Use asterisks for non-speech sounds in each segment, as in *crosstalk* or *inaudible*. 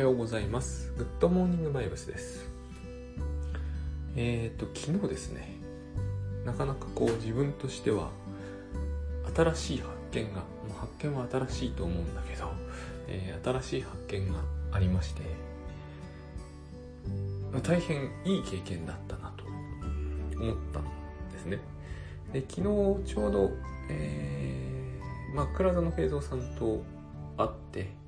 はようございます。グッドモーニングバイブスです。えっ、ー、と昨日ですねなかなかこう自分としては新しい発見がもう発見は新しいと思うんだけど、えー、新しい発見がありまして大変いい経験だったなと思ったんですね。で昨日ちょうど、えー、まあ、倉田の平蔵さんと会って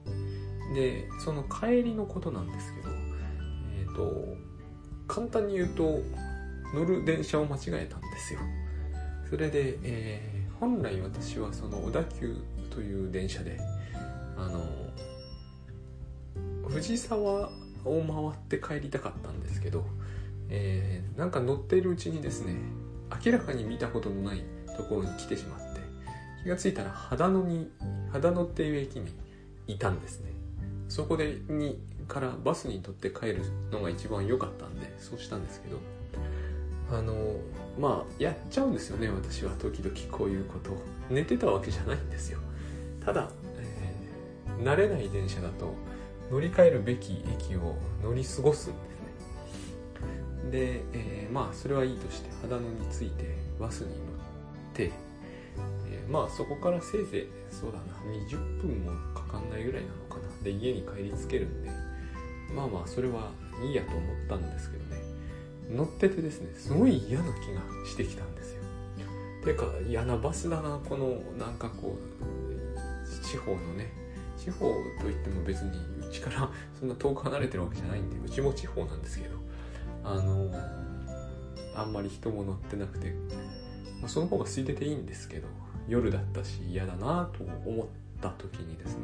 でその帰りのことなんですけどえっ、ー、と簡単に言うと乗る電車を間違えたんですよ。それで、えー、本来私はその小田急という電車であの藤沢を回って帰りたかったんですけど、えー、なんか乗っているうちにですね明らかに見たことのないところに来てしまって気がついたら秦野に秦野っていう駅にいたんですね。そこでにからバスに乗って帰るのが一番良かったんでそうしたんですけど。あのまあやっちゃうんですよね私は時々こういうことを。寝てたわけじゃないんですよ。ただ、えー、慣れない電車だと乗り換えるべき駅を乗り過ごすんですね。で、えー、まあそれはいいとして秦野に着いてバスに乗ってまあそこからせいぜいそうだな20分もかかんないぐらいなのかな。で家に帰りつけるんでまあまあそれはいいやと思ったんですけどね。乗っててですねすごい嫌な気がしてきたんですよ。てか嫌なバスだなこのなんかこう地方のね。地方といっても別にうちから *laughs* そんな遠く離れてるわけじゃないんでうちも地方なんですけど。あのあんまり人も乗ってなくて、まあ、その方が空いてていいんですけど。夜だったし嫌だなと思った時にですね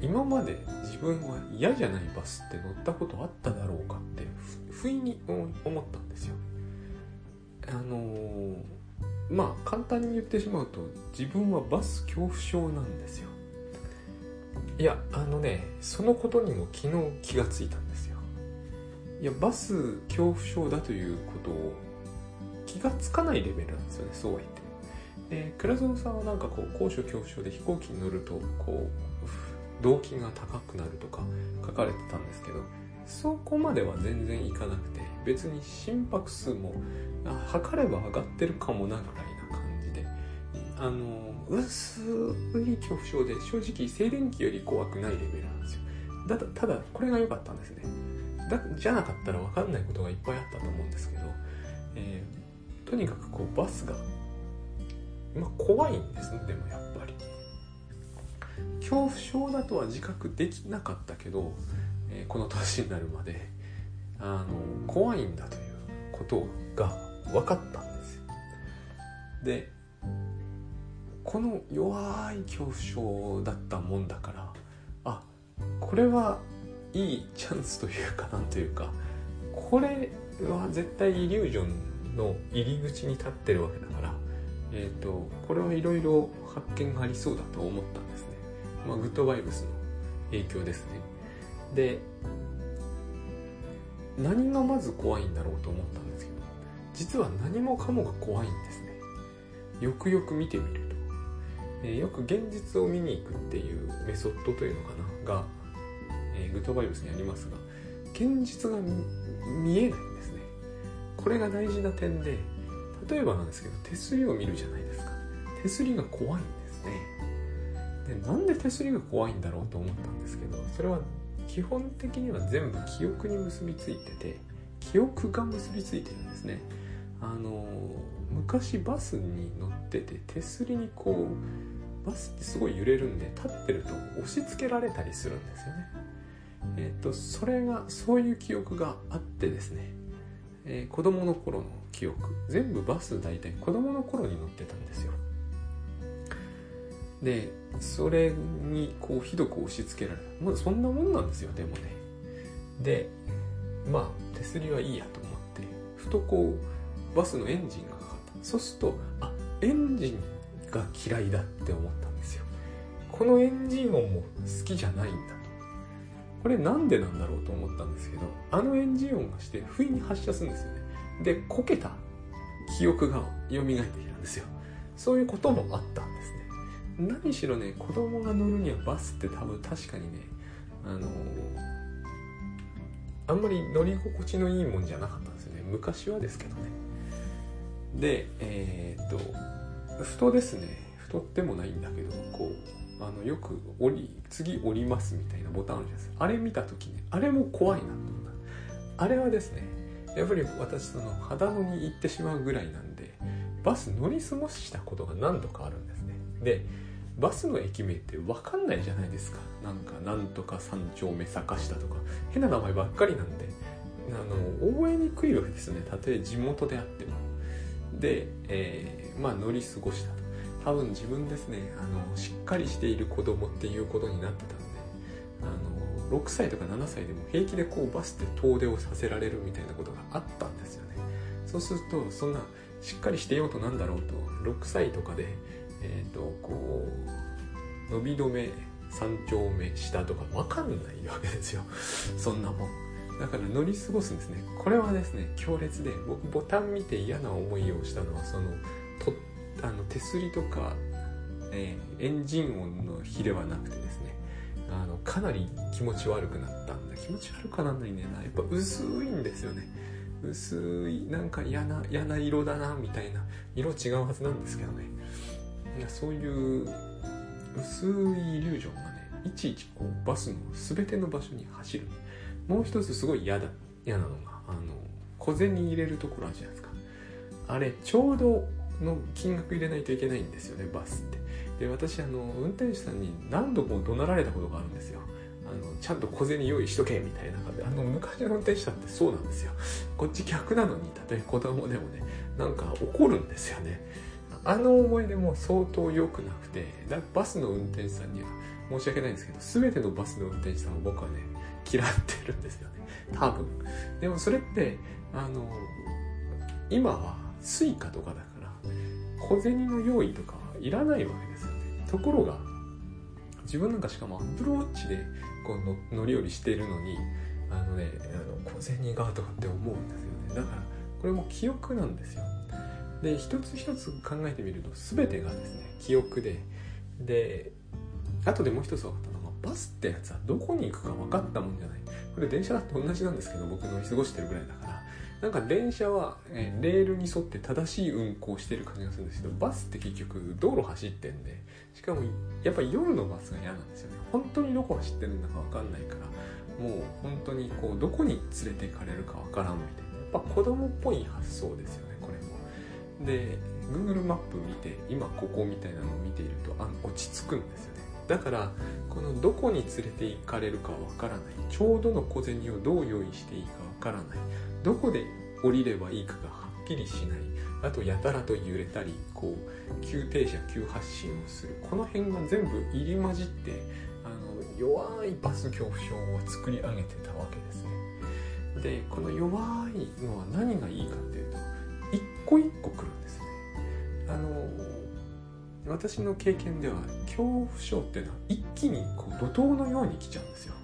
今まで自分は嫌じゃないバスって乗ったことあっただろうかって不意に思ったんですよ。あのー、まあ簡単に言ってしまうと自分はバス恐怖症なんですよ。いやあのねそのことにも昨日気がついたんですよ。いやバス恐怖症だということを気がつかないレベルなんですよねそうは言って。で倉園さんはなんかこう高所恐怖症で飛行機に乗るとこう動機が高くなるとか書かれてたんですけどそこまでは全然いかなくて別に心拍数も測れば上がってるかもなぐらいな感じであの薄い恐怖症で正直静電気より怖くないレベルなんですよ。だただこれが良かったんですね。だじゃなかったら分かんないことがいっぱいあったと思うんですけど、えー、とにかくこうバスがまあ、怖いんですねでもやっぱり。恐怖症だとは自覚できなかったけど、えー、この年になるまであの怖いんだということが分かったんですでこの弱い恐怖症だったもんだからあこれはいいチャンスというかなんというかこれは絶対イリュージョンの入り口に立ってるわけだからえっ、ー、とこれはいろいろ発見がありそうだと思ったんですね、まあ、グッドバイブスの影響ですね。で何がまず怖いんだろうと思ったんですけど実は何もかもが怖いんですね。よくよく見てみると、えー、よく現実を見に行くっていうメソッドというのかなが、えー、グッドバイブスにありますが現実が見えないんですね。これが大事な点で例えばなんですけど手すりを見るじゃないですか。手すりが怖いんですね。でなんで手すりが怖いんだろうと思ったんですけどそれは基本的には全部記憶に結びついてて記憶が結びついてるんですね。あの昔バスに乗ってて手すりにこうバスってすごい揺れるんで立ってると押し付けられたりするんですよね。えっ、とそれがそういう記憶があってですね。えー、子供の頃の記憶。全部バス大体子供の頃に乗ってたんですよ。でそれにこうひどく押し付けられた。まあそんなもんなんですよでもね。でまあ手すりはいいやと思ってふとこうバスのエンジンがかかった。そうするとあエンジンが嫌いだって思ったんですよ。このエンジン音も好きじゃないんだ。これなんでなんだろうと思ったんですけどあのエンジン音がして不意に発射するんですよね。でこけた記憶が蘇ってきたんですよ。そういうこともあったんですね。何しろね子供が乗るにはバスって多分確かにねあのあんまり乗り心地のいいもんじゃなかったんですよね。昔はですけどね。でえー、っとふとですね太ってもないんだけどこうあのよく降り次降りますみたいなボタンあるじゃないですか。あれ見た時ねあれも怖いなと思った。あれはですねやっぱり私その肌野に行ってしまうぐらいなんでバス乗り過ごしたことが何度かあるんですね。でバスの駅名って分かんないじゃないですか。なんかなんとか三丁目坂下とか。変な名前ばっかりなんであの覚えにくいわけですね。たとえ地元であっても。で、えー、まあ乗り過ごしたと。多分自分ですねあのしっかりしている子供っていうことになってたんであの6歳とか7歳でも平気でこうバスで遠出をさせられるみたいなことがあったんですよね。そうするとそんなしっかりしてようとなんだろうと6歳とかでえっ、ー、とこう伸び止め三丁目下とか分かんないわけですよ。*laughs* そんなもん。だから乗り過ごすんですね。これはですね強烈で僕ボタン見て嫌な思いをしたのはそのとあの手すりとか、えー、エンジン音の比ではなくてですねあのかなり気持ち悪くなったんだ気持ち悪くならないんだよなやっぱ薄いんですよね。薄いなんか嫌な嫌な色だなみたいな色違うはずなんですけどね。いやそういう薄いイリュージョンがねいちいちこうバスの全ての場所に走る。もう一つすごい嫌だ嫌なのがあの小銭入れるところあるじゃないですか。あれちょうどの金額入れないといけないんですよねバスって。で私あの運転手さんに何度も怒鳴られたことがあるんですよ。あのちゃんと小銭用意しとけみたいな感じで。あの昔の運転手さんってそうなんですよ。こっち逆なのに例え子供でもねなんか怒るんですよね。あの思い出も相当良くなくてだバスの運転手さんには申し訳ないんですけど全てのバスの運転手さんを僕はね嫌ってるんですよね。多分。でもそれってあの今は suica とかだ小銭の用意とかいらないわけですよね。ところが自分なんかしかも Apple Watch でこう乗り降りしてるのにあのねあの小銭がとかって思うんですよね。だからこれも記憶なんですよ。で一つ一つ考えてみると全てがですね記憶で。で後でもう一つ分かったのがバスってやつはどこに行くか分かったもんじゃない。これ電車だって同じなんですけど僕乗り過ごしてるぐらいだから。なんか電車は、えレールに沿って正しい運行してる感じがするんですけどバスって結局道路走ってんでしかもやっぱり夜のバスが嫌なんですよね。本当にどこ走ってるんだか分かんないからもう本当にこうどこに連れて行かれるか分からんみたいな。やっぱ子供っぽい発想ですよねこれも。で Google マップ見て今ここみたいなのを見ているとあ落ち着くんですよね。だからこのどこに連れて行かれるかわからない。ちょうどの小銭をどう用意していいかわからないどこで降りればいいかがはっきりしない。あとやたらと揺れたりこう急停車急発進をする。この辺が全部入り混じってあの弱いバス恐怖症を作り上げてたわけですね。でこの弱いのは何がいいかっていうと一個一個来るんですね。あの私の経験では恐怖症っていうのは一気にこう怒涛のように来ちゃうんですよ。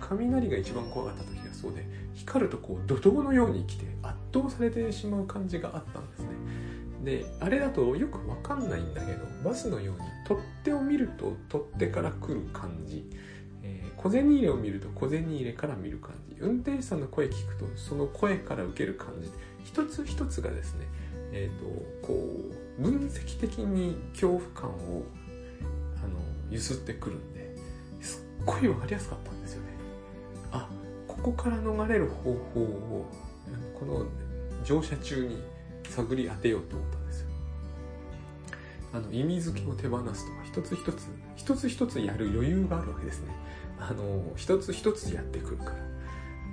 雷が一番怖かった時がそうで光るとこう怒涛のように来て圧倒されてしまう感じがあったんですね。であれだとよく分かんないんだけどバスのように取っ手を見ると取っ手から来る感じ、えー、小銭入れを見ると小銭入れから見る感じ。運転手さんの声聞くとその声から受ける感じ。一つ一つがですねえーと、こう分析的に恐怖感をあの揺すってくるんですっごい分かりやすかったんですよね。あこから逃れる方法をこの乗車中に探り当てようと思ったんですよ。あの意味付けを手放すとか一つ一つ一つ一つやる余裕があるわけですね。あの一つ一つやってくるから。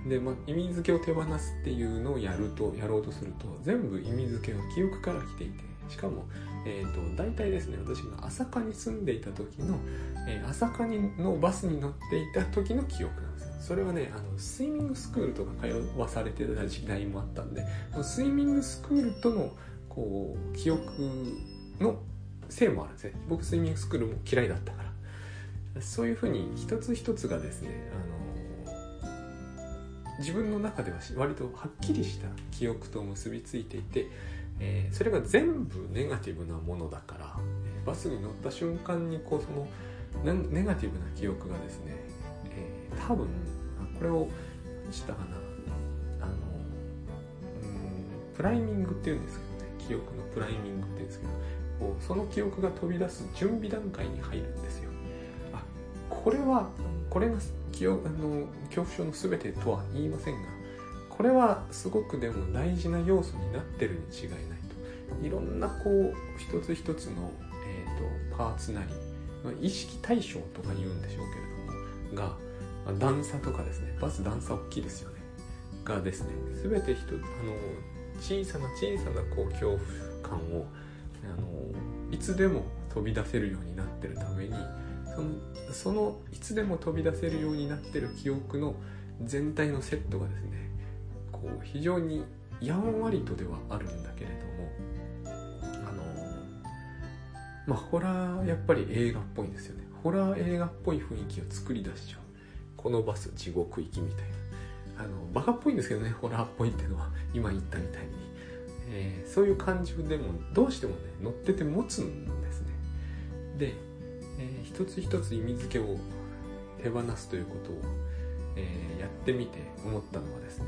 で、まあ、意味付けを手放すっていうのをやるとやろうとすると全部意味付けは記憶から来ていてしかも、えーと、大体ですね私が朝霞に住んでいた時の、えー、朝霞のバスに乗っていた時の記憶なんですそれはねあのスイミングスクールとか通わされてた時代もあったんでスイミングスクールとのこう記憶のせいもあるんですね。僕スイミングスクールも嫌いだったから。そういうふうに一つ一つがですねあの自分の中では割とはっきりした記憶と結びついていて、えー、それが全部ネガティブなものだから、バスに乗った瞬間にこうそのネガティブな記憶がですね、多分これを何したかなあのうんプライミングっていうんですけどね。記憶のプライミングっていうんですけどこうその記憶が飛び出す準備段階に入るんですよ。あこれはこれが記憶あの恐怖症の全てとは言いませんがこれはすごくでも大事な要素になってるに違いないと。いろんなこう一つ一つの、えーと、パーツなり意識対象とか言うんでしょうけれどもが段差とかですね。バス段差大きいですよね。がですね全て一あの小さな小さなこう恐怖感をあのいつでも飛び出せるようになってるためにそのそのいつでも飛び出せるようになってる記憶の全体のセットがですねこう非常にやんわりとではあるんだけれどもあのまあホラーやっぱり映画っぽいんですよね。ホラー映画っぽい雰囲気を作り出しちゃう。このバス地獄行きみたいな。あのバカっぽいんですけどね。ホラーっぽいっていうのは。今言ったみたいに、えー、そういう感情でもどうしてもね乗ってて持つんですね。で、えー、一つ一つ意味付けを手放すということを、えー、やってみて思ったのはですね。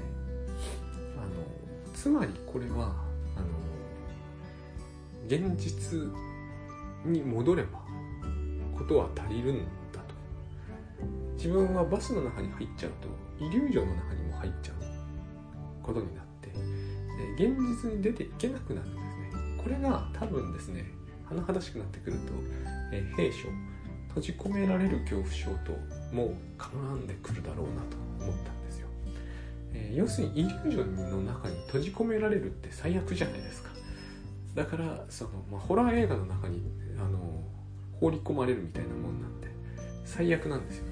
あのつまりこれはあの現実に戻ればことは足りるん自分はバスの中に入っちゃうとイリュージョンの中にも入っちゃうことになって現実に出ていけなくなるんですね。これが多分ですね甚だしくなってくると、え兵所閉じ込められる恐怖症ともう絡んでくるだろうなと思ったんですよ、え要するにイリュージョンの中に閉じ込められるって最悪じゃないですか。だからその、まあ、ホラー映画の中にあの放り込まれるみたいなもんなんで最悪なんですよ。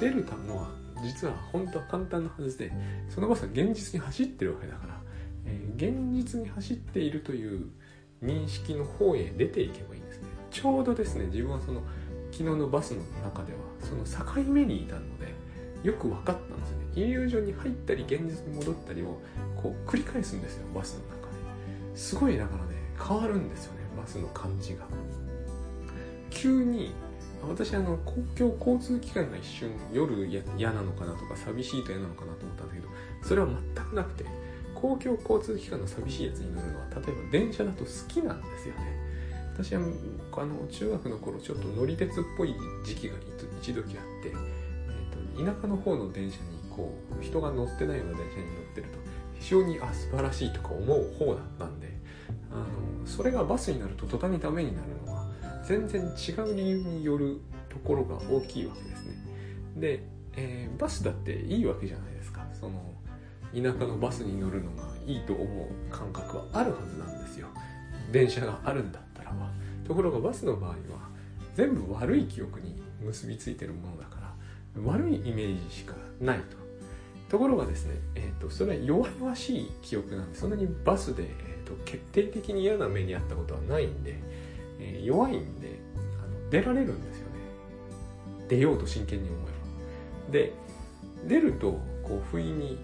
出るたのは実は本当は簡単なはずでそのバスは現実に走ってるわけだから、えー、現実に走っているという認識の方へ出ていけばいいんですね。ちょうどですね自分はその昨日のバスの中ではその境目にいたのでよく分かったんですよね。イリュージョンに入ったり現実に戻ったりをこう繰り返すんですよバスの中で。すごいだからね変わるんですよねバスの感じが。急に私あの公共交通機関が一瞬夜嫌なのかなとか寂しいと嫌なのかなと思ったんだけどそれは全くなくて公共交通機関の寂しいやつに乗るのは例えば電車だと好きなんですよね。私はあの中学の頃ちょっと乗り鉄っぽい時期が一時あって、えーと、田舎の方の電車にこう人が乗ってないような電車に乗ってると非常にあ素晴らしいとか思う方だったんであのそれがバスになると途端にダメになる全然違う理由によるところが大きいわけですね。で、えー、バスだっていいわけじゃないですか。その田舎のバスに乗るのがいいと思う感覚はあるはずなんですよ。電車があるんだったらば。ところがバスの場合は全部悪い記憶に結びついてるものだから悪いイメージしかないと。ところがですね、えーと、それは弱々しい記憶なんでそんなにバスで、えーと決定的に嫌な目にあったことはないんでえー、弱いんであの出られるんですよね。出ようと真剣に思えば。で出るとこう不意に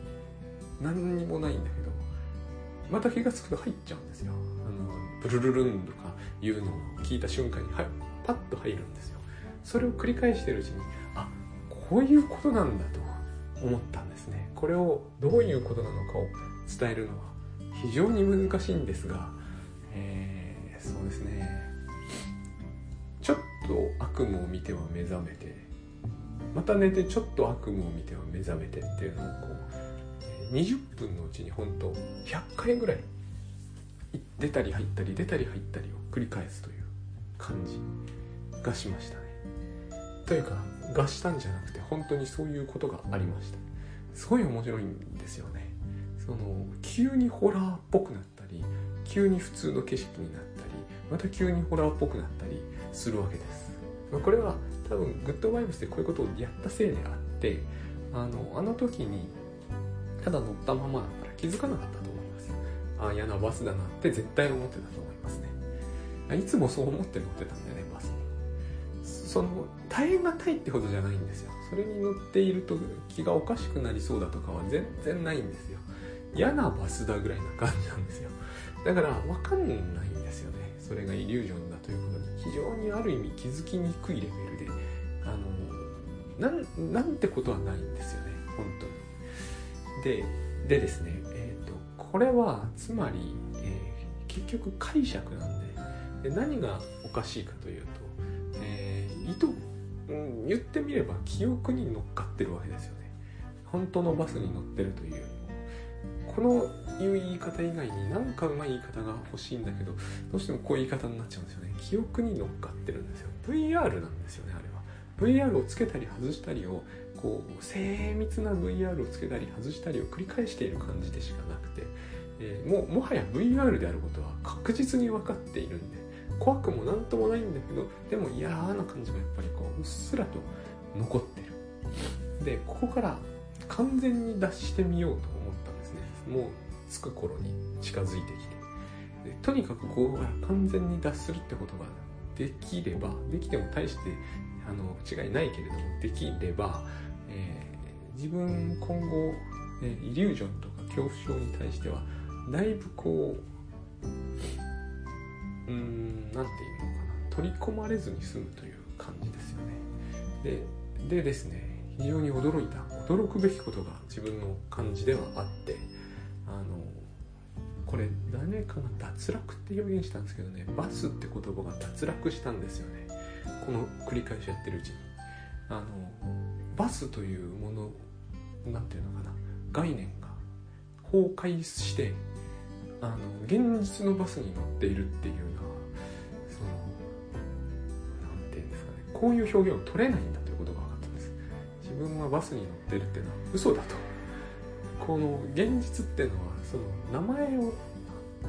何にもないんだけどまた気が付くと入っちゃうんですよ。あのブルルルンとかいうのを聞いた瞬間に、はい、パッと入るんですよ。それを繰り返してるうちにあこういうことなんだと思ったんですね。これをどういうことなのかを伝えるのは非常に難しいんですが、えー、そうですね。と悪夢を見ては目覚めてまた寝てちょっと悪夢を見ては目覚めてっていうのをこう20分のうちに本当100回ぐらい出たり入ったり出たり入ったりを繰り返すという感じがしましたね。というかがしたんじゃなくて本当にそういうことがありました。すごい面白いんですよね。その急にホラーっぽくなったり急に普通の景色になったりまた急にホラーっぽくなったりするわけです。まこれは多分グッドバイブスでこういうことをやったせいであってあのあの時にただ乗ったままだったら気づかなかったと思います。よああ嫌なバスだなって絶対思ってたと思いますね。いつもそう思って乗ってたんでねバス。にその耐え難いってほどじゃないんですよ。それに乗っていると気がおかしくなりそうだとかは全然ないんですよ。嫌なバスだぐらいな感じなんですよ。だから分かんないそれがイリュージョンだということに非常にある意味気づきにくいレベルであのなんなんてことはないんですよね本当に。ででですねえっ、ー、とこれはつまり、えー、結局解釈なんでで何がおかしいかというと、えー、意図、うん、言ってみれば記憶に乗っかってるわけですよね。本当のバスに乗ってるというよりこのいう言い方以外に何かうまい言い方が欲しいんだけどどうしてもこういう言い方になっちゃうんですよね。記憶に乗っかってるんですよ。VR なんですよねあれは。VR をつけたり外したりをこう精密な VR をつけたり外したりを繰り返している感じでしかなくて、えー、もうもはや VR であることは確実に分かっているんで怖くも何ともないんだけどでも嫌な感じがやっぱりこううっすらと残ってる。でここから完全に脱してみようともう着く頃に近づいてきて。でとにかくここから完全に脱するってことができればできても大してあの違いないけれどもできれば、えー、自分今後、えイリュージョンとか恐怖症に対してはだいぶこううん何て言うのかな取り込まれずに済むという感じですよね。ででですね非常に驚いた驚くべきことが自分の感じではあって。これ誰かが脱落って表現したんですけどねバスって言葉が脱落したんですよね。この繰り返しやってるうちに。あのバスというもの何て言うのかな。概念が崩壊してあの現実のバスに乗っているっていうのはその何て言うんですかね。こういう表現を取れないんだということが分かったんです。自分はバスに乗ってるっていうのは嘘だと。この現実っていうのはその名前を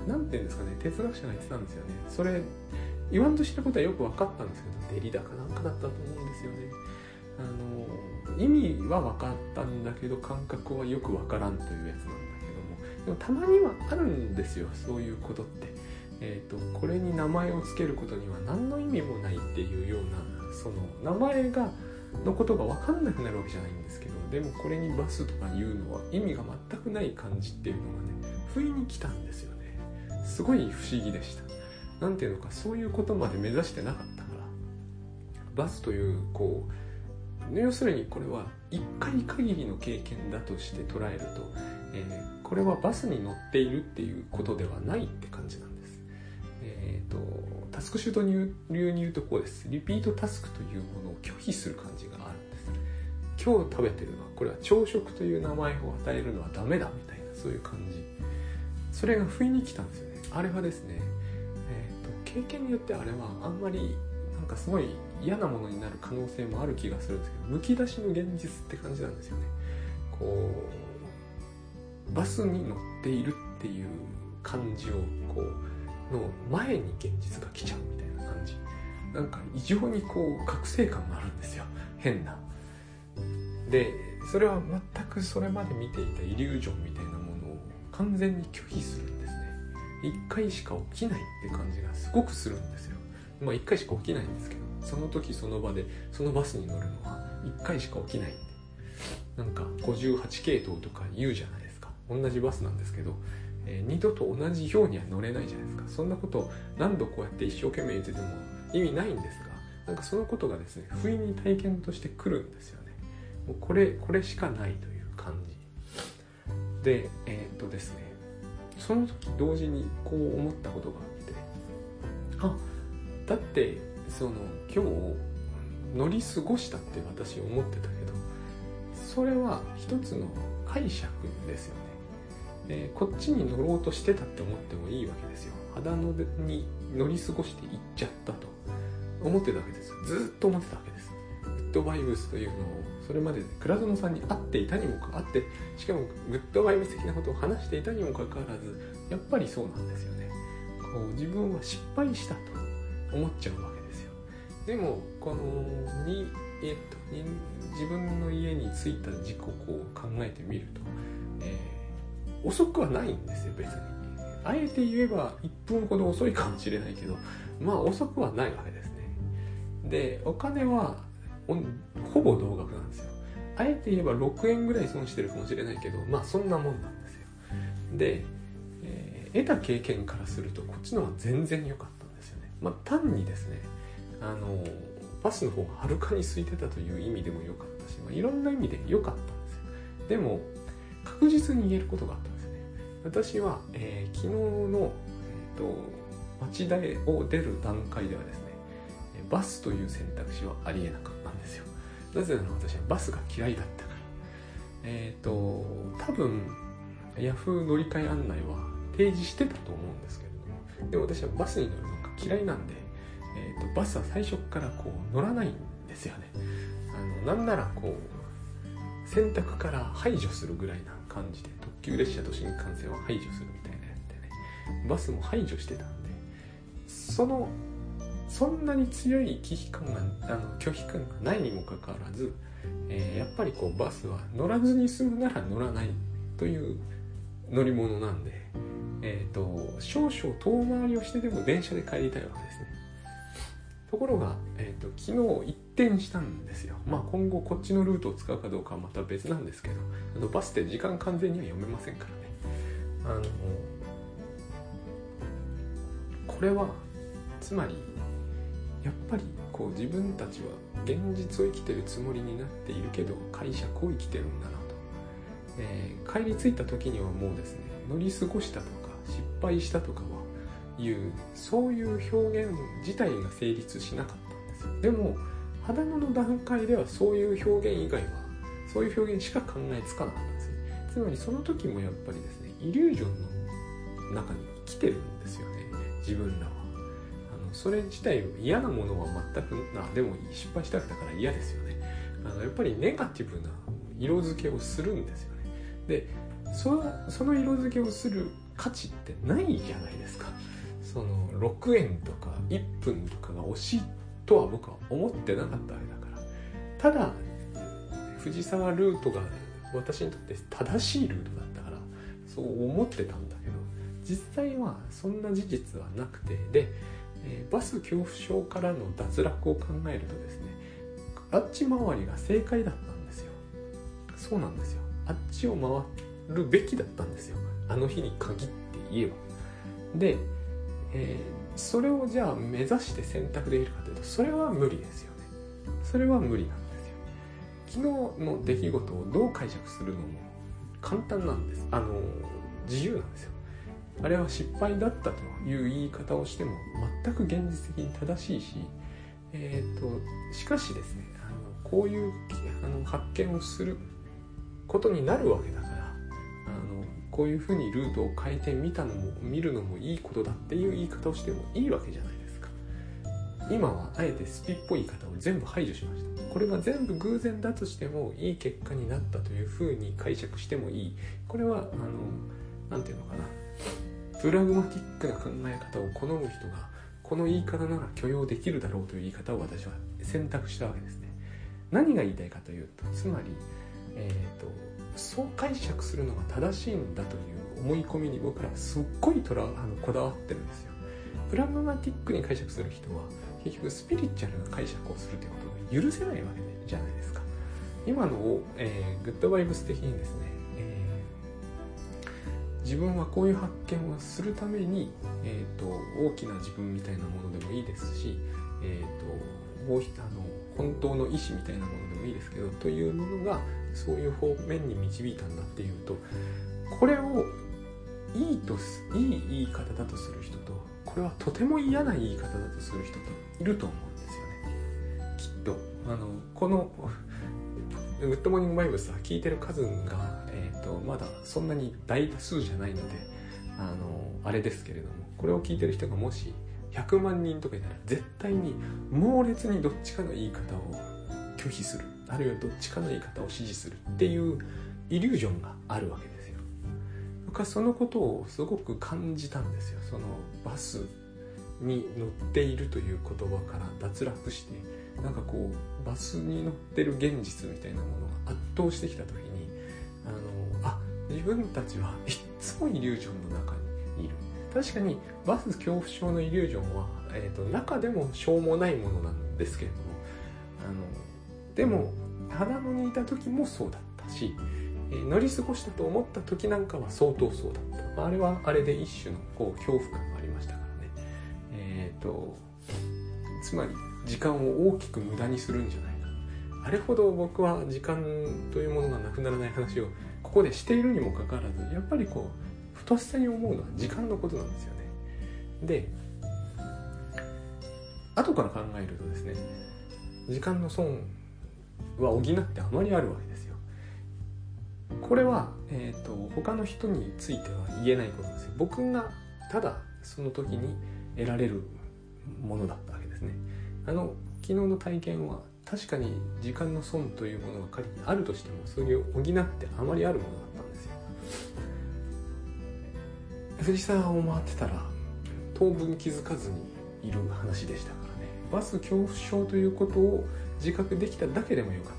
何て言うんですかね哲学者が言ってたんですよね。それ言わんとしてることはよく分かったんですけどデリダかなんかだったと思うんですよね。あの意味は分かったんだけど感覚はよく分からんというやつなんだけども。でもたまにはあるんですよそういうことって、えーと、これに名前を付けることには何の意味もないっていうようなその名前がのことが分かんなくなるわけじゃないんですけどでもこれにバスとか言うのは意味が全くない感じっていうのがね不意に来たんですよね。すごい不思議でした何ていうのかそういうことまで目指してなかったからバスというこう要するにこれは1回限りの経験だとして捉えると、えー、これはバスに乗っているっていうことではないって感じなんです。えーと、タスクシュート流に言うとこうです。リピートタスクというものを拒否する感じがあるんです。今日食べてるのはこれは朝食という名前を与えるのはダメだみたいなそういう感じ。それが不意に来たんですよ。あれはですね、えーと経験によってあれはあんまりなんかすごい嫌なものになる可能性もある気がするんですけどむき出しの現実って感じなんですよね。こうバスに乗っているっていう感じをこうの前に現実が来ちゃうみたいな感じ。なんか異常にこう覚醒感があるんですよ。変な。でそれは全くそれまで見ていたイリュージョンみたいなものを完全に拒否する。んですね一回しか起きないって感じがすごくするんですよ。まあ一回しか起きないんですけどその時その場でそのバスに乗るのは1回しか起きないなんか58系統とか言うじゃないですか。同じバスなんですけど、えー、二度と同じようには乗れないじゃないですか。そんなことを何度こうやって一生懸命言ってても意味ないんですがなんかそのことがですね不意に体験として来るんですよね。もうこれこれしかないという感じ。でえー、っとですねその時同時にこう思ったことがあって。あ。だってその今日乗り過ごしたって私思ってたけどそれは一つの解釈ですよね、えー、こっちに乗ろうとしてたって思ってもいいわけですよ。肌のに乗り過ごして行っちゃったと思ってたわけですよ。ずっと思ってたわけです。グッドバイブスというのをそれまで倉園さんに会っていたにもか会ってしかもグッドバイブス的なことを話していたにもかかわらずやっぱりそうなんですよね。こう自分は失敗したと思っちゃうわけですよ。でもこのに、えっと、に自分の家に着いた時刻を考えてみると、えー、遅くはないんですよ別に。あえて言えば1分ほど遅いかもしれないけどまあ遅くはないわけですね。でお金はほぼ同額なんですよ。あえて言えば6円ぐらい損してるかもしれないけどまあそんなもんなんですよ。で、えー、得た経験からするとこっちの方が全然良かったんですよね。まあ単にですねあのバスの方がはるかに空いてたという意味でも良かったし、まあ、いろんな意味で良かったんですよ。でも確実に言えることがあったんですよね。私は、えー、昨日の、えーと、町田を出る段階ではですねバスという選択肢はありえなかった。ですよ。なぜなら私はバスが嫌いだったから。えっ、ー、と多分ヤフー乗り換え案内は提示してたと思うんですけれどもでも私はバスに乗るのが嫌いなんで、えーと、バスは最初からこう乗らないんですよね。あのなんならこう選択から排除するぐらいな感じで特急列車と新幹線は排除するみたいなやつでねバスも排除してたんでそのそんなに強い危機感があの拒否感がないにもかかわらず、えー、やっぱりこうバスは乗らずに済むなら乗らないという乗り物なんで、えーと、少々遠回りをしてでも電車で帰りたいわけですね。ところが、えーと、昨日一転したんですよ。まあ今後こっちのルートを使うかどうかはまた別なんですけどあのバスって時間完全には読めませんからね。あのこれはつまりやっぱりこう自分たちは現実を生きてるつもりになっているけど解釈を生きてるんだなと、えー、帰り着いた時にはもうですね乗り過ごしたとか失敗したとかはいうそういう表現自体が成立しなかったんですよ。でも肌の段階ではそういう表現以外はそういう表現しか考えつかなかったんですね。つまりその時もやっぱりですねイリュージョンの中に生きてるんですよね自分らは。それ自体嫌なものは全くあでも失敗したかったから嫌ですよね。あのやっぱりネガティブな色付けをするんですよね。でそその色付けをする価値ってないじゃないですか。その6円とか1分とかが惜しいとは僕は思ってなかったわけだから。ただ藤沢ルートが私にとって正しいルートだったからそう思ってたんだけど実際はそんな事実はなくて。でえ、バス恐怖症からの脱落を考えるとですねあっち回りが正解だったんですよ。そうなんですよ。あっちを回るべきだったんですよ。あの日に限って言えば。で、えー、それをじゃあ目指して選択できるかというとそれは無理ですよね。それは無理なんですよ。昨日の出来事をどう解釈するのも簡単なんです。あの自由なんですよ。あれは失敗だったという言い方をしても全く現実的に正しいし、えーと、しかしですねあのこういうあの発見をすることになるわけだからあのこういうふうにルートを変えてみたのも見るのもいいことだっていう言い方をしてもいいわけじゃないですか。今はあえてスピっぽい言い方を全部排除しました。これが全部偶然だとしてもいい結果になったというふうに解釈してもいい。これはあの何て言うのかな。プラグマティックな考え方を好む人がこの言い方なら許容できるだろうという言い方を私は選択したわけですね。何が言いたいかというとつまり、えーと、そう解釈するのが正しいんだという思い込みに僕らすっごいとらあのこだわってるんですよ。プラグマティックに解釈する人は結局スピリチュアルな解釈をするということが許せないわけじゃないですか。今のを、えー、グッドバイブス的にですね自分はこういう発見をするために、えーと、大きな自分みたいなものでもいいですし、えーと、もうあの本当の意志みたいなものでもいいですけどというものがそういう方面に導いたんだっていうとこれをいいといい言い方だとする人とこれはとても嫌な言い方だとする人といると思うんですよね。きっと。あのこのグッドモーニングバイブスは聞いてる数がとまだそんなに大多数じゃないのであのあれですけれどもこれを聞いてる人がもし100万人とかいたら絶対に猛烈にどっちかの言い方を拒否する。あるいはどっちかの言い方を支持するっていうイリュージョンがあるわけですよ。僕はそのことをすごく感じたんですよ。そのバスに乗っているという言葉から脱落してなんかこうバスに乗ってる現実みたいなものが圧倒してきた時にあの自分たちはいつもイリュージョンの中にいる。確かにバス恐怖症のイリュージョンは、えーと、中でもしょうもないものなんですけれどもあのでも肌野にいた時もそうだったし、えー、乗り過ごしたと思った時なんかは相当そうだった。あれはあれで一種のこう恐怖感がありましたからね。えっ、ー、とつまり時間を大きく無駄にするんじゃないかあれほど僕は時間というものがなくならない話をここでしているにもかかわらずやっぱりこうふとっさに思うのは時間のことなんですよね。で後から考えるとですね時間の損は補ってあまりあるわけですよ。これは、えーと、他の人については言えないことですよ。僕がただその時に得られるものだったわけですね。あの昨日の体験は確かに時間の損というものが仮にあるとしてもそれを補ってあまりあるものだったんですよ。藤沢を回ってたら当分気づかずにいる話でしたからね。バス恐怖症ということを自覚できただけでもよかっ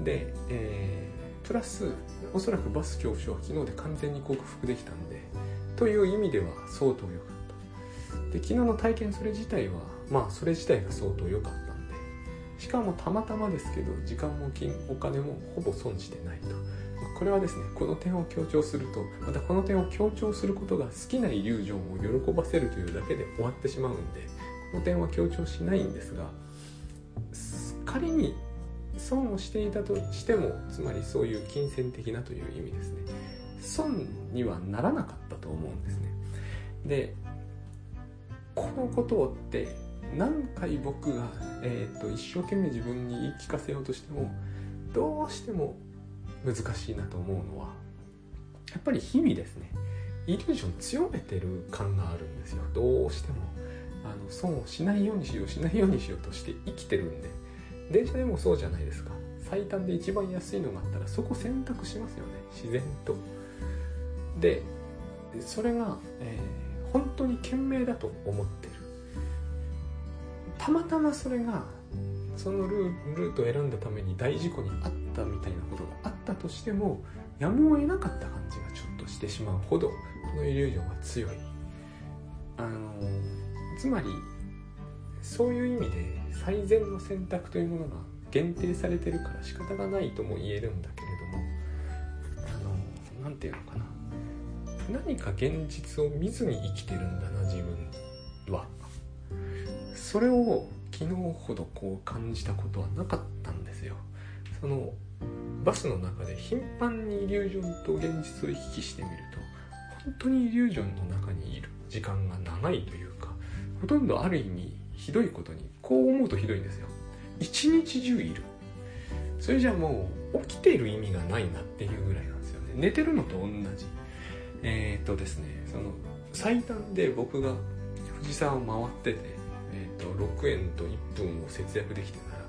た。で、えー、プラスおそらくバス恐怖症は昨日で完全に克服できたんでという意味では相当良かった。で昨日の体験それ自体はまあそれ自体が相当良かった。しかもたまたまですけど時間も金お金もほぼ損してないと。これはですねこの点を強調するとまたこの点を強調することが好きなイリュージョンを喜ばせるというだけで終わってしまうんでこの点は強調しないんですが仮に損をしていたとしてもつまりそういう金銭的なという意味ですね。損にはならなかったと思うんですね。でこのことって何回僕が、えーと、一生懸命自分に言い聞かせようとしてもどうしても難しいなと思うのはやっぱり日々ですね。イリュージョン強めてる感があるんですよ。どうしても。あの損をしないようにしようしないようにしようとして生きてるんで。電車でもそうじゃないですか。最短で一番安いのがあったらそこ選択しますよね。自然と。でそれが、えー、本当に賢明だと思ってたまたまそれがそのルートを選んだために大事故にあったみたいなことがあったとしてもやむを得なかった感じがちょっとしてしまうほどこのイリュージョンは強い。あのつまりそういう意味で最善の選択というものが限定されてるから仕方がないとも言えるんだけれどもあの何て言うのかな。何か現実を見ずに生きてるんだなそれを昨日ほどこう感じたことはなかったんですよ。そのバスの中で頻繁にイリュージョンと現実を行き来してみると本当にイリュージョンの中にいる時間が長いというかほとんどある意味ひどいことにこう思うとひどいんですよ。一日中いる。それじゃもう起きている意味がないなっていうぐらいなんですよね。寝てるのと同じ。えー、っとですねその最短で僕が富士山を回ってて、えー、っと6円と1分を節約できてたら、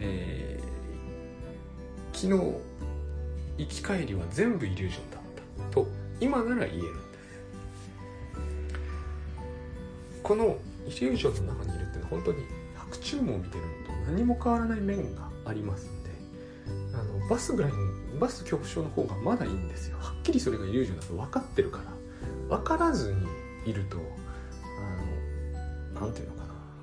えー、昨日行き帰りは全部イリュージョンだった。と今なら言えるんです。このイリュージョンの中にいるって本当に白昼夢を見てるのと何も変わらない面がありますんであのバスぐらいのバス恐怖症の方がまだいいんですよ。はっきりそれがイリュージョンだと分かってるから。分からずにいるとあの何て言うの、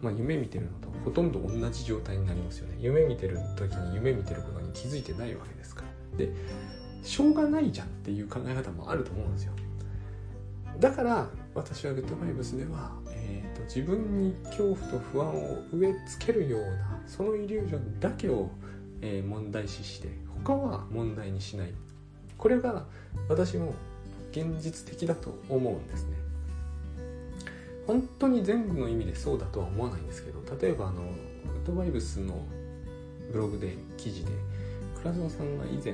まあ、夢見てるのとほとんど同じ状態になりますよね。夢見てる時に夢見てることに気づいてないわけですから。でしょうがないじゃんっていう考え方もあると思うんですよ。だから私はグッドバイブスでは、えーと、自分に恐怖と不安を植え付けるようなそのイリュージョンだけを、えー、問題視して他は問題にしない。これが私も現実的だと思うんですね。本当に全部の意味でそうだとは思わないんですけど例えばあのグッドバイブスのブログで記事で倉園さんが以前、え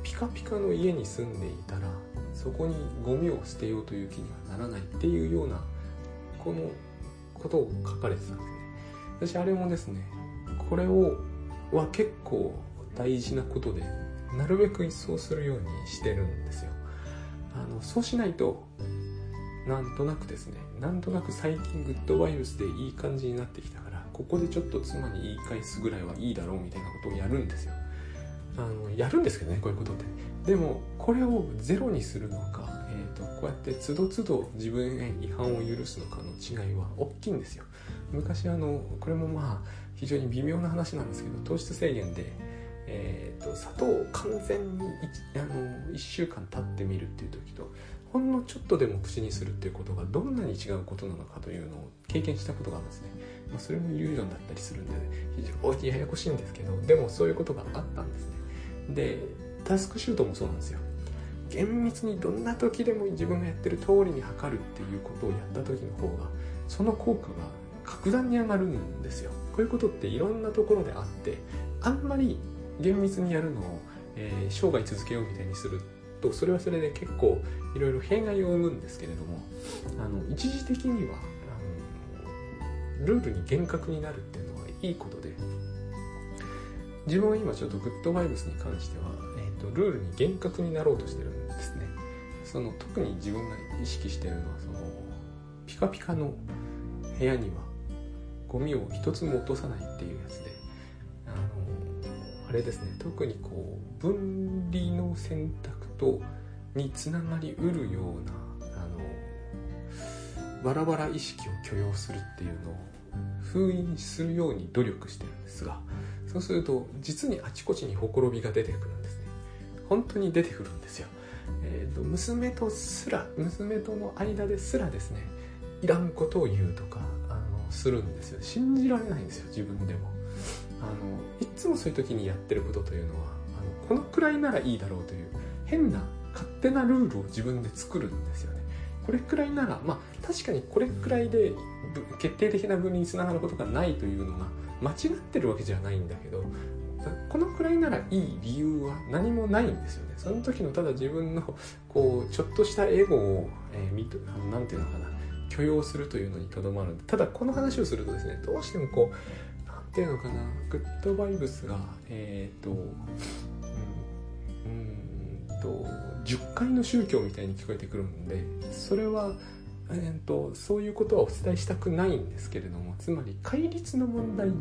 ー、ピカピカの家に住んでいたらそこにゴミを捨てようという気にはならないっていうようなこのことを書かれてたんですね。私あれもですねこれをは結構大事なことでなるべく一掃するようにしてるんですよ。あのそうしないとなんとなくですね。なんとなく最近グッドバイブスでいい感じになってきたからここでちょっと妻に言い返すぐらいはいいだろうみたいなことをやるんですよ。あのやるんですけどねこういうことって。でもこれをゼロにするのか、えーと、こうやってつどつど自分へ違反を許すのかの違いは大きいんですよ。昔あのこれもまあ非常に微妙な話なんですけど糖質制限で、えーと、砂糖を完全に 1, あの1週間経ってみるっていう時とほんのちょっとでも口にするっていうことがどんなに違うことなのかというのを経験したことがあるんですね、まあ、それもイリュージョンだったりするんで、非常にややこしいんですけどでもそういうことがあったんですね。でタスクシュートもそうなんですよ。厳密にどんな時でも自分がやってる通りに測るっていうことをやった時の方がその効果が格段に上がるんですよ。こういうことっていろんなところであってあんまり厳密にやるのを、えー、生涯続けようみたいにするとそれはそれで結構いろいろ弊害を生むんですけれどもあの一時的にはあのルールに厳格になるっていうのはいいことで自分は今ちょっとグッドバイブスに関しては、えーと、ルールに厳格になろうとしてるんですね。その特に自分が意識してるのはそのピカピカの部屋にはゴミを一つも落とさないっていうやつであのあれですね。特にこう分離の選択とにつながりうるようなあのバラバラ意識を許容するっていうのを封印するように努力してるんですがそうすると実にあちこちにほころびが出てくるんですね。本当に出てくるんですよ、えーと、娘とすら娘との間ですらですねいらんことを言うとかあのするんですよ。信じられないんですよ自分でも。あのいつもそういう時にやってることというのはあのこのくらいならいいだろうという変な手なルールを自分で作るんですよね。これくらいならまあ確かにこれくらいで決定的な分離につながることがないというのが間違ってるわけじゃないんだけどこのくらいならいい理由は何もないんですよね。その時のただ自分のこうちょっとしたエゴを、えー、みとなんていうのかな許容するというのにとどまるただこの話をするとですねどうしてもこうなんていうのかなグッドバイブスがえっ、ー、とと10回の宗教みたいに聞こえてくるんでそれはえーと、そういうことはお伝えしたくないんですけれどもつまり戒律の問題っ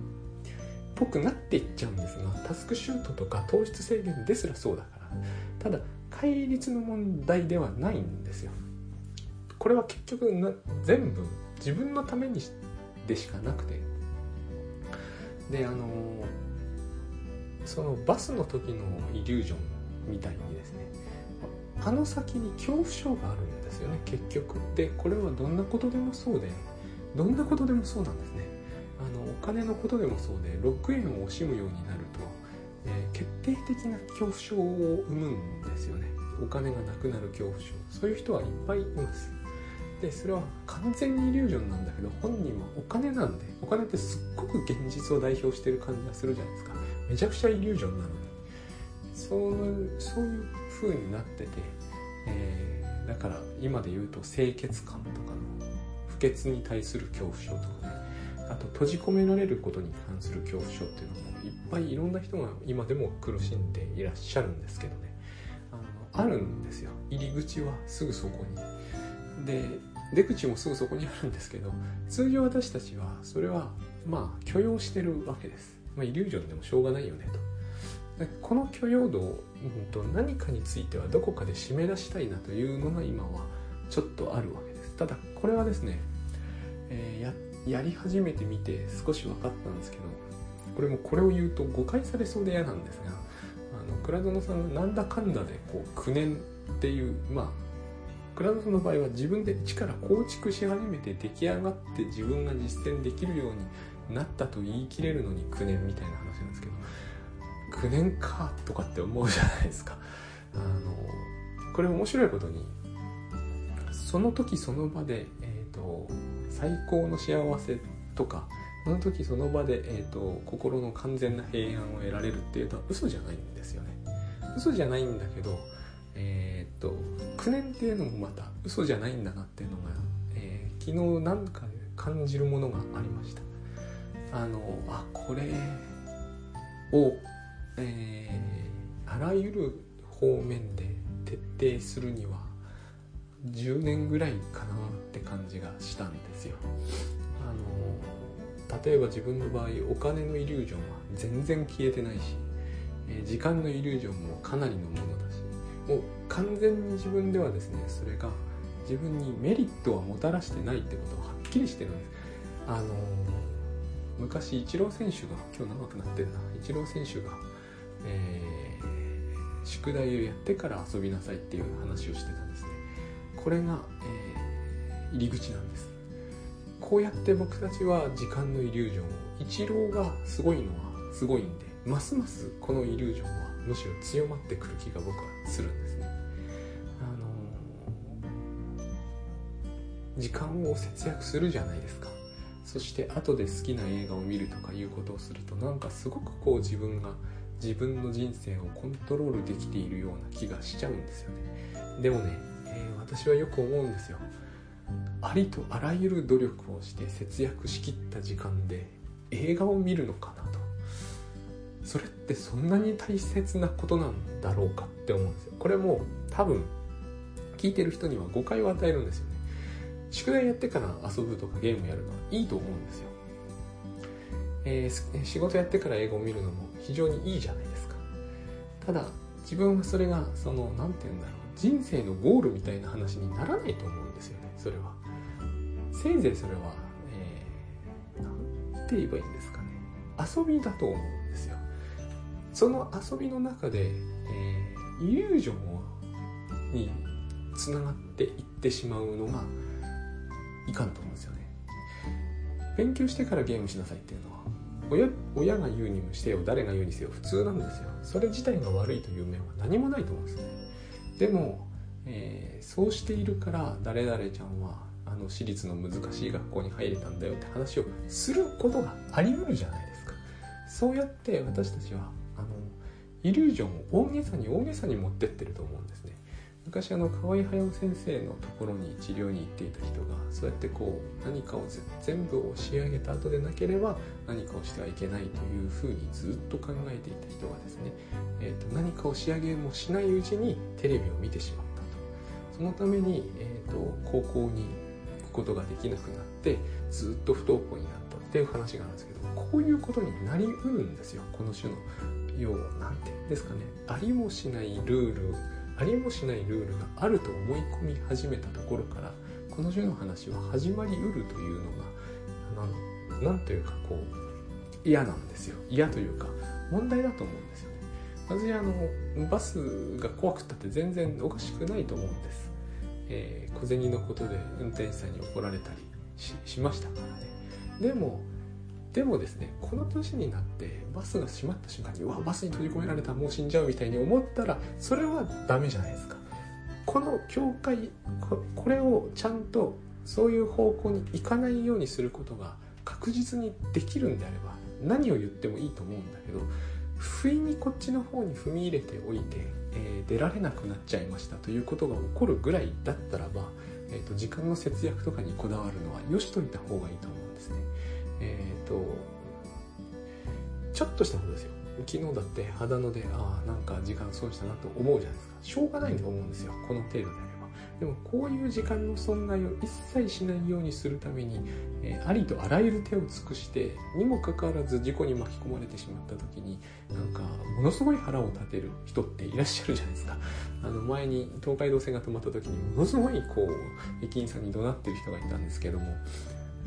ぽくなっていっちゃうんですがタスクシュートとか糖質制限ですらそうだから。ただ戒律の問題ではないんですよ。これは結局な全部自分のためにでしかなくて。であのそのバスの時のイリュージョンみたいにあの先に恐怖症があるんですよね結局。でこれはどんなことでもそうでどんなことでもそうなんですね。あのお金のことでもそうで6円を惜しむようになると、えー、決定的な恐怖症を生むんですよね。お金がなくなる恐怖症。そういう人はいっぱいいます。でそれは完全にイリュージョンなんだけど本人はお金なんでお金ってすっごく現実を代表してる感じがするじゃないですか。めちゃくちゃイリュージョンなのに。そうそういう風になってて、えー、だから今で言うと清潔感とかの不潔に対する恐怖症とかね。あと閉じ込められることに関する恐怖症っていうのもいっぱいいろんな人が今でも苦しんでいらっしゃるんですけどね。あのあるんですよ。入り口はすぐそこに。で出口もすぐそこにあるんですけど通常私たちはそれはまあ許容してるわけです、まあ、イリュージョンでもしょうがないよねと。この許容度を、うん、と何かについてはどこかで締め出したいなというのが今はちょっとあるわけです。ただこれはですね、えー、やり始めてみて少し分かったんですけどこれもこれを言うと誤解されそうで嫌なんですがあの倉園さんがなんだかんだでこう9年っていうまあ倉園さんの場合は自分で一から構築し始めて出来上がって自分が実践できるようになったと言い切れるのに9年みたいな話なんですけど9年かとかって思うじゃないですか。あのこれ面白いことにその時その場で、えーと、最高の幸せとかその時その場で、えーと、心の完全な平安を得られるっていうのは嘘じゃないんですよね。嘘じゃないんだけどえっ、ー、と9年っていうのもまた嘘じゃないんだなっていうのが、えー、昨日何か感じるものがありました。あのあこれをえー、あらゆる方面で徹底するには10年ぐらいかなって感じがしたんですよ。あの例えば自分の場合お金のイリュージョンは全然消えてないし、えー、時間のイリュージョンもかなりのものだしもう完全に自分ではですねそれが自分にメリットはもたらしてないってことははっきりしてるんです。あの昔イチロー選手が今日長くなってるなイチロー選手がえー、宿題をやってから遊びなさいっていう話をしてたんですね。これが、えー、入り口なんです。こうやって僕たちは時間のイリュージョンを一郎がすごいのはすごいんでますますこのイリュージョンはむしろ強まってくる気が僕はするんですね。あの、時間を節約するじゃないですか。そして後で好きな映画を見るとかいうことをするとなんかすごくこう自分が自分の人生をコントロールできているような気がしちゃうんですよね。でもね、えー、私はよく思うんですよ。ありとあらゆる努力をして節約しきった時間で映画を見るのかなと。それってそんなに大切なことなんだろうかって思うんですよ。これも多分聞いてる人には誤解を与えるんですよね。宿題やってから遊ぶとかゲームやるのはいいと思うんですよ、えー、仕事やってから映画を見るのも非常にいいじゃないですか。ただ自分はそれがその何て言うんだろう。人生のゴールみたいな話にならないと思うんですよね。それは。せいぜいそれは、えー、て言えばいいんですかね。遊びだと思うんですよ。その遊びの中で、えー、イリュージョンにつながっていってしまうのがいかんと思うんですよね。勉強してからゲームしなさいっていうのは親親が言うにもしてよ誰が言うにせよ普通なんですよ。それ自体が悪いという面は何もないと思うんですね。でも、えー、そうしているから誰々ちゃんはあの私立の難しい学校に入れたんだよって話をすることがあり得るじゃないですか。そうやって私たちはあのイリュージョンを大げさに大げさに持ってってると思うんですね。昔あの河合駿先生のところに治療に行っていた人がそうやってこう何かを全部を仕上げた後でなければ何かをしてはいけないというふうにずっと考えていた人がですね、えーと、何かを仕上げもしないうちにテレビを見てしまったと。そのために、えーと、高校に行くことができなくなってずっと不登校になったっていう話があるんですけどこういうことになりうるんですよ。この種の要は何てですかね。ありもしないルールありもしないルールがあると思い込み始めたところからこの種の話は始まりうるというのが何というかこう嫌なんですよ。嫌というか問題だと思うんですよね。私あのバスが怖くったって全然おかしくないと思うんです、えー、小銭のことで運転手さんに怒られたりしましたからね。でもでもですねこの年になってバスが閉まった瞬間にうわバスに閉じ込められたもう死んじゃうみたいに思ったらそれはダメじゃないですかこの教会これをちゃんとそういう方向に行かないようにすることが確実にできるんであれば何を言ってもいいと思うんだけど不意にこっちの方に踏み入れておいて、えー、出られなくなっちゃいましたということが起こるぐらいだったらば、えーと、時間の節約とかにこだわるのはよしといた方がいいと思うんですね。え、ー、とちょっとしたことですよ。昨日だって肌のでああなんか時間損したなと思うじゃないですか。しょうがないと思うんですよ。この程度であれば。でもこういう時間の損害を一切しないようにするために、えー、ありとあらゆる手を尽くしてにもかかわらず事故に巻き込まれてしまった時になんかものすごい腹を立てる人っていらっしゃるじゃないですか。あの前に東海道線が止まった時にものすごいこう駅員さんに怒鳴ってる人がいたんですけども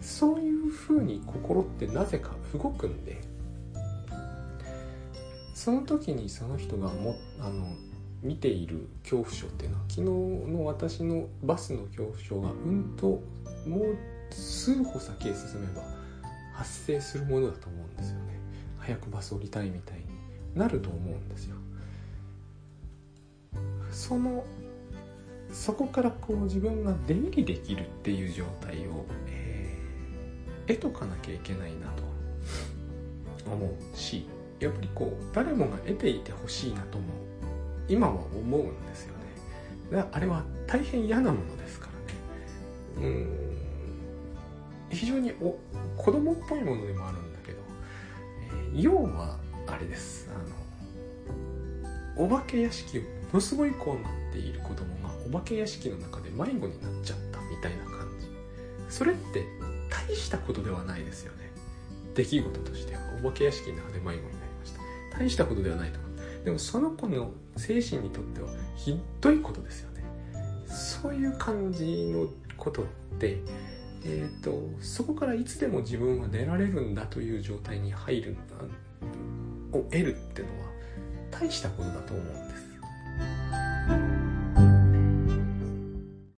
そういうふうに心ってなぜか動くんでその時にその人がもあの見ている恐怖症っていうのは昨日の私のバスの恐怖症がうんともう数歩先へ進めば発生するものだと思うんですよね。早くバス降りたいみたいになると思うんですよ。そのそこからこう自分が出入りできるっていう状態を、えー、得とかなきゃいけないなと思うしやっぱりこう誰もが得ていてほしいなとも今は思うんですよね。あれは大変嫌なものですからね。うん。非常にお子供っぽいものでもあるんだけど、えー、要はあれです。あのお化け屋敷をものすごいこうなっている子供がお化け屋敷の中で迷子になっちゃったみたいな感じ。それって大したことではないですよね。出来事としては。お化け屋敷の中で迷子になりました。大したことではないと思う。でもその子の精神にとってはひどいことですよね。そういう感じのことってえーと、そこからいつでも自分は出られるんだという状態に入るを得るっていうのは大したことだと思うん